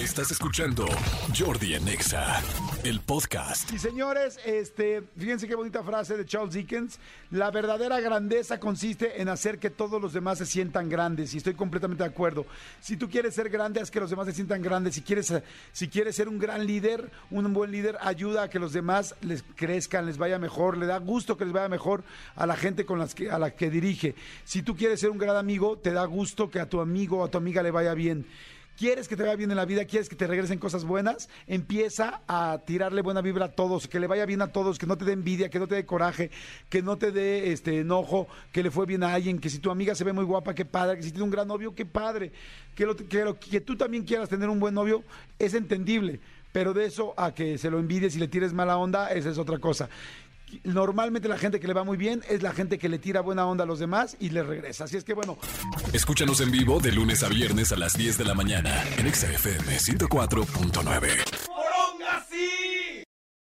Estás escuchando Jordi en Exa, el podcast. Y señores, este, fíjense qué bonita frase de Charles Dickens. La verdadera grandeza consiste en hacer que todos los demás se sientan grandes. Y estoy completamente de acuerdo. Si tú quieres ser grande, haz que los demás se sientan grandes. Si quieres, si quieres ser un gran líder, un buen líder, ayuda a que los demás les crezcan, les vaya mejor, le da gusto que les vaya mejor a la gente con las que, a la que dirige. Si tú quieres ser un gran amigo, te da gusto que a tu amigo o a tu amiga le vaya bien quieres que te vaya bien en la vida, quieres que te regresen cosas buenas, empieza a tirarle buena vibra a todos, que le vaya bien a todos, que no te dé envidia, que no te dé coraje, que no te dé este enojo, que le fue bien a alguien, que si tu amiga se ve muy guapa, qué padre, que si tiene un gran novio, qué padre, que, lo, que, que tú también quieras tener un buen novio, es entendible. Pero de eso a que se lo envidies y le tires mala onda, esa es otra cosa normalmente la gente que le va muy bien es la gente que le tira buena onda a los demás y le regresa. Así es que bueno. Escúchanos en vivo de lunes a viernes a las 10 de la mañana en XFM 104.9.